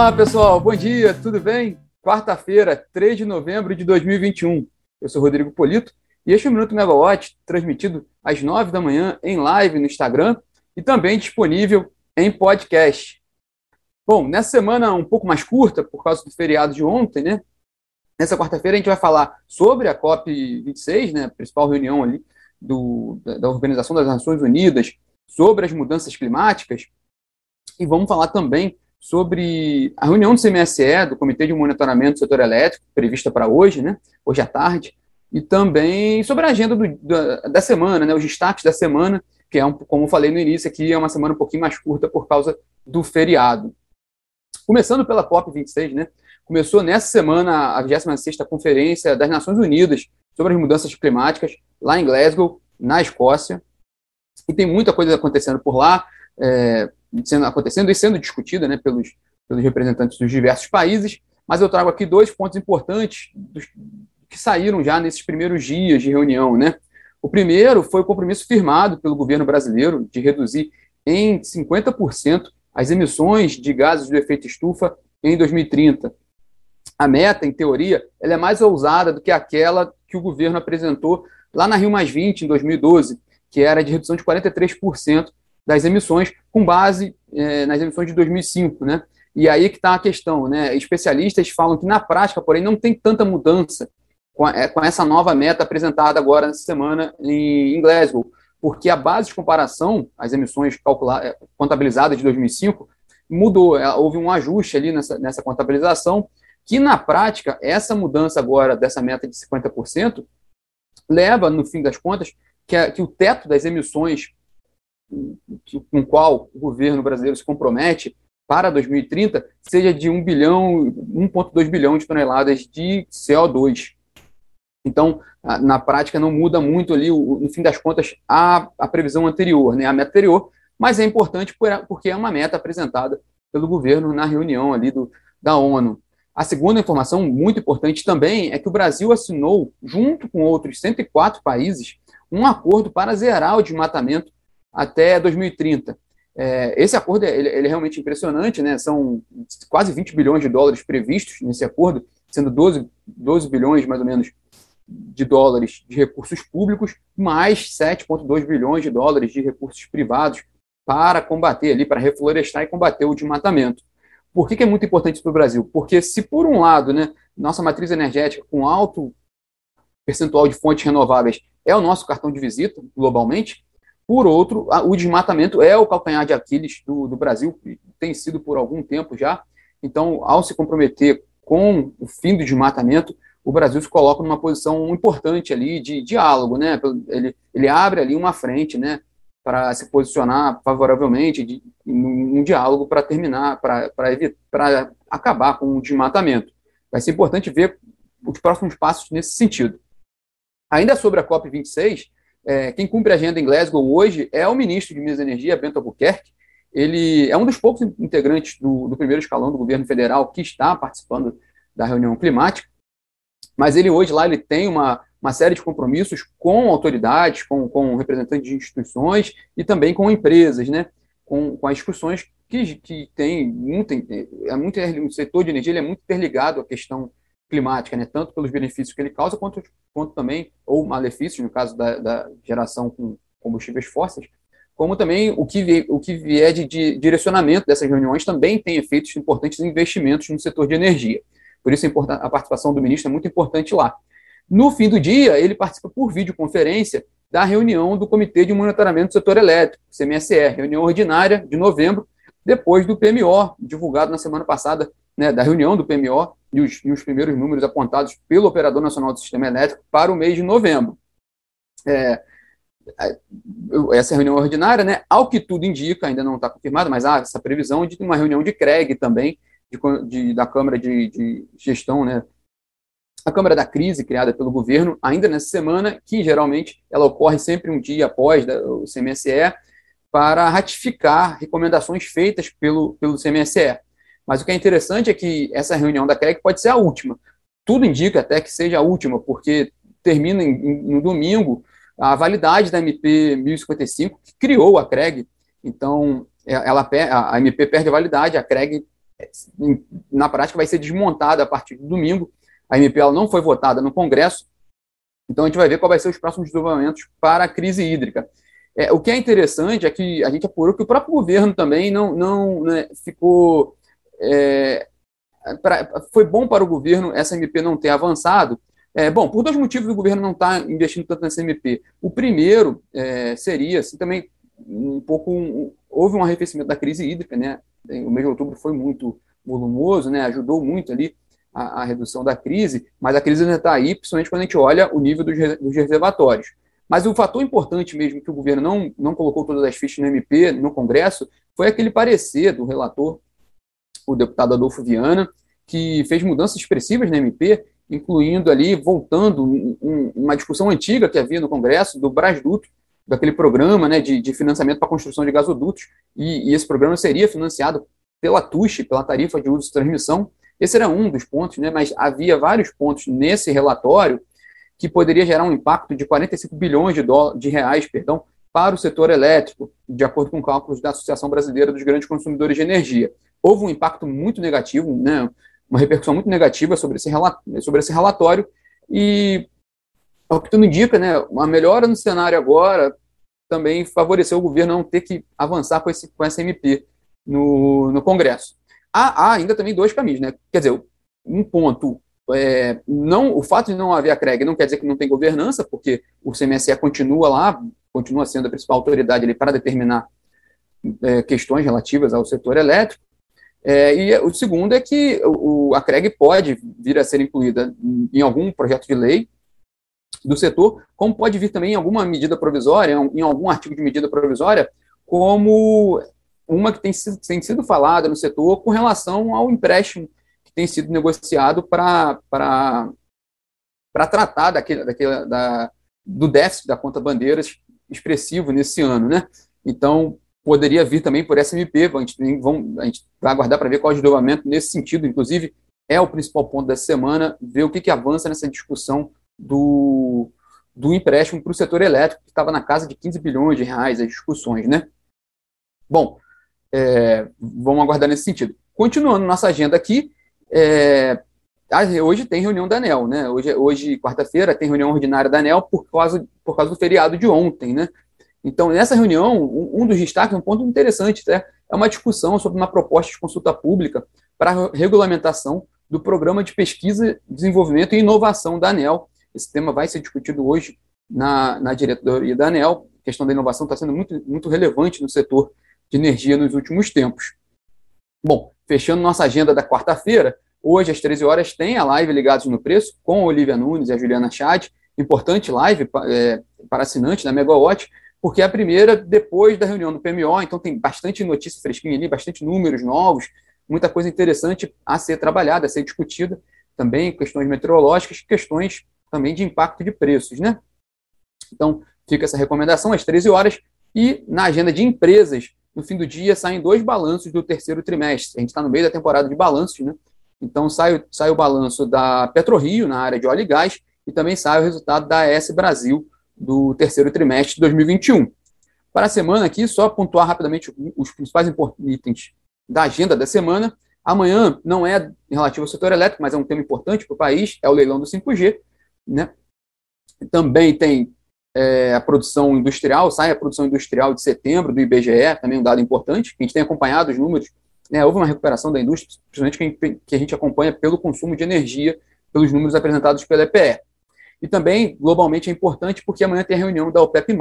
Olá, pessoal. Bom dia, tudo bem? Quarta-feira, 3 de novembro de 2021. Eu sou Rodrigo Polito e este é o Minuto Megawatt, transmitido às 9 da manhã em live no Instagram e também disponível em podcast. Bom, nessa semana um pouco mais curta, por causa do feriado de ontem, né? Nessa quarta-feira a gente vai falar sobre a COP26, né? A principal reunião ali do, da Organização das Nações Unidas sobre as mudanças climáticas. E vamos falar também sobre a reunião do CMSE, do Comitê de Monitoramento do Setor Elétrico, prevista para hoje, né? Hoje à tarde, e também sobre a agenda do, da, da, semana, né? Os destaques da semana, que é, um, como falei no início aqui, é uma semana um pouquinho mais curta por causa do feriado. Começando pela COP26, né? Começou nessa semana a 26ª Conferência das Nações Unidas sobre as Mudanças Climáticas, lá em Glasgow, na Escócia. E tem muita coisa acontecendo por lá. É, sendo, acontecendo e sendo discutida né, pelos, pelos representantes dos diversos países, mas eu trago aqui dois pontos importantes dos, que saíram já nesses primeiros dias de reunião. Né? O primeiro foi o compromisso firmado pelo governo brasileiro de reduzir em 50% as emissões de gases do efeito estufa em 2030. A meta, em teoria, ela é mais ousada do que aquela que o governo apresentou lá na Rio Mais 20, em 2012, que era de redução de 43% das emissões, com base é, nas emissões de 2005, né? E aí que está a questão, né? Especialistas falam que na prática, porém, não tem tanta mudança com, a, é, com essa nova meta apresentada agora nessa semana em, em Glasgow, porque a base de comparação, as emissões calculadas, é, contabilizadas de 2005, mudou, é, houve um ajuste ali nessa, nessa contabilização, que na prática, essa mudança agora dessa meta de 50% leva, no fim das contas, que, a, que o teto das emissões com qual o governo brasileiro se compromete para 2030 seja de 1 bilhão, 1,2 bilhão de toneladas de CO2. Então, na prática, não muda muito ali, no fim das contas, a, a previsão anterior, né, a meta anterior, mas é importante porque é uma meta apresentada pelo governo na reunião ali do, da ONU. A segunda informação, muito importante também, é que o Brasil assinou, junto com outros 104 países, um acordo para zerar o desmatamento até 2030. É, esse acordo ele, ele, é realmente impressionante, né? são quase 20 bilhões de dólares previstos nesse acordo, sendo 12, 12 bilhões, mais ou menos, de dólares de recursos públicos, mais 7,2 bilhões de dólares de recursos privados para combater ali, para reflorestar e combater o desmatamento. Por que, que é muito importante para o Brasil? Porque se, por um lado, né, nossa matriz energética com alto percentual de fontes renováveis é o nosso cartão de visita globalmente, por outro, o desmatamento é o calcanhar de Aquiles do, do Brasil, tem sido por algum tempo já. Então, ao se comprometer com o fim do desmatamento, o Brasil se coloca numa posição importante ali de diálogo, né? Ele, ele abre ali uma frente, né? Para se posicionar favoravelmente de, num, diálogo para terminar, para acabar com o desmatamento. Vai ser importante ver os próximos passos nesse sentido. Ainda sobre a COP26, é, quem cumpre a agenda em Glasgow hoje é o ministro de Minas e Energia, Bento Albuquerque. Ele é um dos poucos integrantes do, do primeiro escalão do governo federal que está participando da reunião climática. Mas ele hoje lá ele tem uma, uma série de compromissos com autoridades, com, com representantes de instituições e também com empresas, né? com, com as discussões que, que tem muito, é muito, o setor de energia é muito interligado à questão climática, né, tanto pelos benefícios que ele causa, quanto, quanto também, ou malefícios, no caso da, da geração com combustíveis fósseis, como também o que, o que vier de, de, direcionamento dessas reuniões também tem efeitos importantes em investimentos no setor de energia. Por isso a participação do ministro é muito importante lá. No fim do dia, ele participa por videoconferência da reunião do Comitê de Monitoramento do Setor Elétrico, CMSE, reunião ordinária de novembro, depois do PMO, divulgado na semana passada, né, da reunião do PMO, e os, e os, primeiros números apontados pelo Operador Nacional do Sistema Elétrico para o mês de novembro. É, essa reunião ordinária, né, ao que tudo indica, ainda não está confirmada, mas há essa previsão de uma reunião de CREG também, de, de, da Câmara de, de Gestão, né, a Câmara da Crise, criada pelo governo, ainda nessa semana, que geralmente ela ocorre sempre um dia após da, o CMSE, para ratificar recomendações feitas pelo, pelo CMSE. Mas o que é interessante é que essa reunião da CREG pode ser a última. Tudo indica até que seja a última, porque termina em, em, no domingo a validade da MP 1055, que criou a CREG. Então, é, ela, a MP perde a validade, a CREG na prática, vai ser desmontada a partir de domingo. A MP ela não foi votada no Congresso, então a gente vai ver qual vai ser os próximos desenvolvimentos para a crise hídrica. É, o que é interessante é que a gente apurou que o próprio governo também não, não né, ficou. É, pra, foi bom para o governo essa MP não ter avançado. É, bom, por dois motivos o governo não está investindo tanto nessa MP. O primeiro é, seria, assim, também um pouco. Um, houve um arrefecimento da crise hídrica, né? O mês de outubro foi muito volumoso, né? Ajudou muito ali a, a redução da crise, mas a crise ainda está aí, principalmente quando a gente olha o nível dos, dos reservatórios. Mas o fator importante mesmo que o governo não, não colocou todas as fichas no MP, no Congresso, foi aquele parecer do relator, o deputado Adolfo Viana, que fez mudanças expressivas na MP, incluindo ali, voltando um, uma discussão antiga que havia no Congresso, do Brasduto, daquele programa né, de, de financiamento para construção de gasodutos, e, e, esse programa seria financiado pela TUSH, pela tarifa de uso e transmissão. Esse era um dos pontos, né, mas havia vários pontos nesse relatório que poderia gerar um impacto de 45 bilhões de, dólares, de reais perdão, para o setor elétrico, de acordo com cálculos da Associação Brasileira dos Grandes Consumidores de Energia. Houve um impacto muito negativo, né, uma repercussão muito negativa sobre esse, sobre esse relatório, e ao que tudo indica, né, uma melhora no cenário agora também favoreceu o governo não ter que avançar com, esse, com essa MP no, no Congresso. Há, há ainda também dois caminhos, né? Quer dizer, um ponto é, não, o fato de não haver a CREG não quer dizer que não tem governança, porque o CMSE continua lá, continua sendo a principal autoridade ali para determinar é, questões relativas ao setor elétrico. É, e o segundo é que o, a CREG pode vir a ser incluída em algum projeto de lei do setor, como pode vir também em alguma medida provisória, em algum artigo de medida provisória, como uma que tem sido, tem sido falada no setor com relação ao empréstimo tem sido negociado para tratar daquele, daquele, da, do déficit da conta bandeiras expressivo nesse ano, né? Então, poderia vir também por SMP, a gente, vamos, a gente vai aguardar para ver qual é o desdobramento nesse sentido, inclusive, é o principal ponto dessa semana, ver o que, que avança nessa discussão do, do empréstimo para o setor elétrico, que estava na casa de 15 bilhões de reais, as discussões, né? Bom, é, vamos aguardar nesse sentido. Continuando nossa agenda aqui, é, hoje tem reunião da ANEL, né? Hoje, hoje quarta-feira, tem reunião ordinária da ANEL por causa, por causa do feriado de ontem, né? Então, nessa reunião, um, dos destaques, um ponto interessante, né, é uma discussão sobre uma proposta de consulta pública para regulamentação do programa de pesquisa, desenvolvimento e inovação da ANEL. Esse tema vai ser discutido hoje na, na diretoria da ANEL. A questão da inovação está sendo muito, muito relevante no setor de energia nos últimos tempos. Bom, fechando nossa agenda da quarta-feira, hoje às 13 horas tem a live Ligados no Preço com a Olivia Nunes e a Juliana Chad, importante live é, para assinantes da Megawatt, porque é a primeira depois da reunião do PMO, então tem bastante notícia fresquinha ali, bastante números novos, muita coisa interessante a ser trabalhada, a ser discutida, também questões meteorológicas, questões também de impacto de preços, né? Então, fica essa recomendação às 13 horas e na agenda de empresas, no fim do dia saem dois balanços do terceiro trimestre. A gente está no meio da temporada de balanços, né? Então sai, sai o balanço da PetroRio na área de óleo e gás e também sai o resultado da S Brasil do terceiro trimestre de 2021. Para a semana aqui, só pontuar rapidamente os principais itens da agenda da semana. Amanhã não é relativo ao setor elétrico, mas é um tema importante para o país, é o leilão do 5G. Né? Também tem é, a produção industrial, sai a produção industrial de setembro do IBGE, também um dado importante, a gente tem acompanhado os números, né, houve uma recuperação da indústria, principalmente que a gente acompanha pelo consumo de energia, pelos números apresentados pela EPE. E também, globalmente, é importante porque amanhã tem a reunião da OPEP+,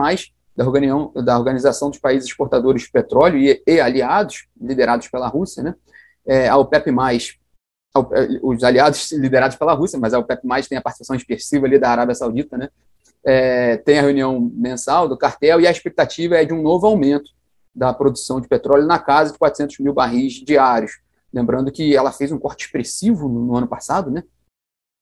da, Organização, da Organização dos Países Exportadores de Petróleo e, e aliados, liderados pela Rússia, né? É, a OPEP+, os aliados liderados pela Rússia, mas a OPEP+, tem a participação expressiva ali da Arábia Saudita, né? é, tem a reunião mensal do cartel e a expectativa é de um novo aumento da produção de petróleo na casa de 400 mil barris diários. Lembrando que ela fez um corte expressivo no, no ano passado, né?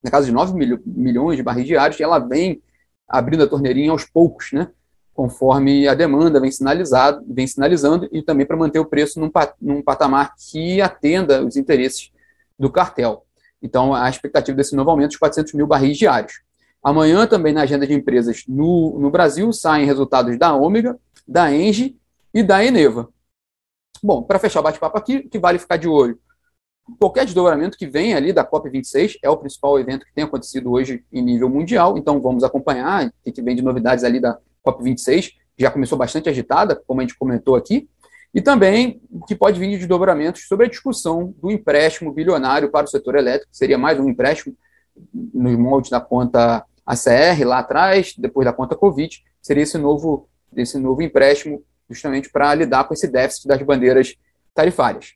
Na casa de 9 mil, milhões de barris diários, ela vem abrindo a torneirinha aos poucos, né? conforme a demanda vem, sinalizado, vem sinalizando, e também para manter o preço num, num patamar que atenda os interesses do cartel. Então, a expectativa desse novo aumento é de 400 mil barris diários. Amanhã, também na agenda de empresas no, no Brasil, saem resultados da Ômega, da Engie e da Eneva. Bom, para fechar o bate-papo aqui, que vale ficar de olho qualquer desdobramento que venha ali da COP26, é o principal evento que tem acontecido hoje em nível mundial, então vamos acompanhar o que vem de novidades ali da COP26, já começou bastante agitada, como a gente comentou aqui, e também que pode vir de desdobramentos sobre a discussão do empréstimo bilionário para o setor elétrico, que seria mais um empréstimo nos moldes da conta ACR lá atrás, depois da conta Covid, seria esse novo, esse novo empréstimo justamente para lidar com esse déficit das bandeiras tarifárias.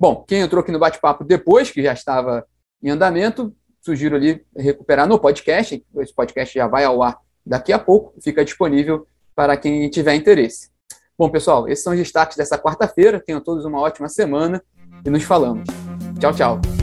Bom, quem entrou aqui no bate-papo depois, que já estava em andamento, sugiro ali recuperar no podcast. Esse podcast já vai ao ar daqui a pouco, fica disponível para quem tiver interesse. Bom, pessoal, esses são os destaques dessa quarta-feira. Tenham todos uma ótima semana e nos falamos. Tchau, tchau.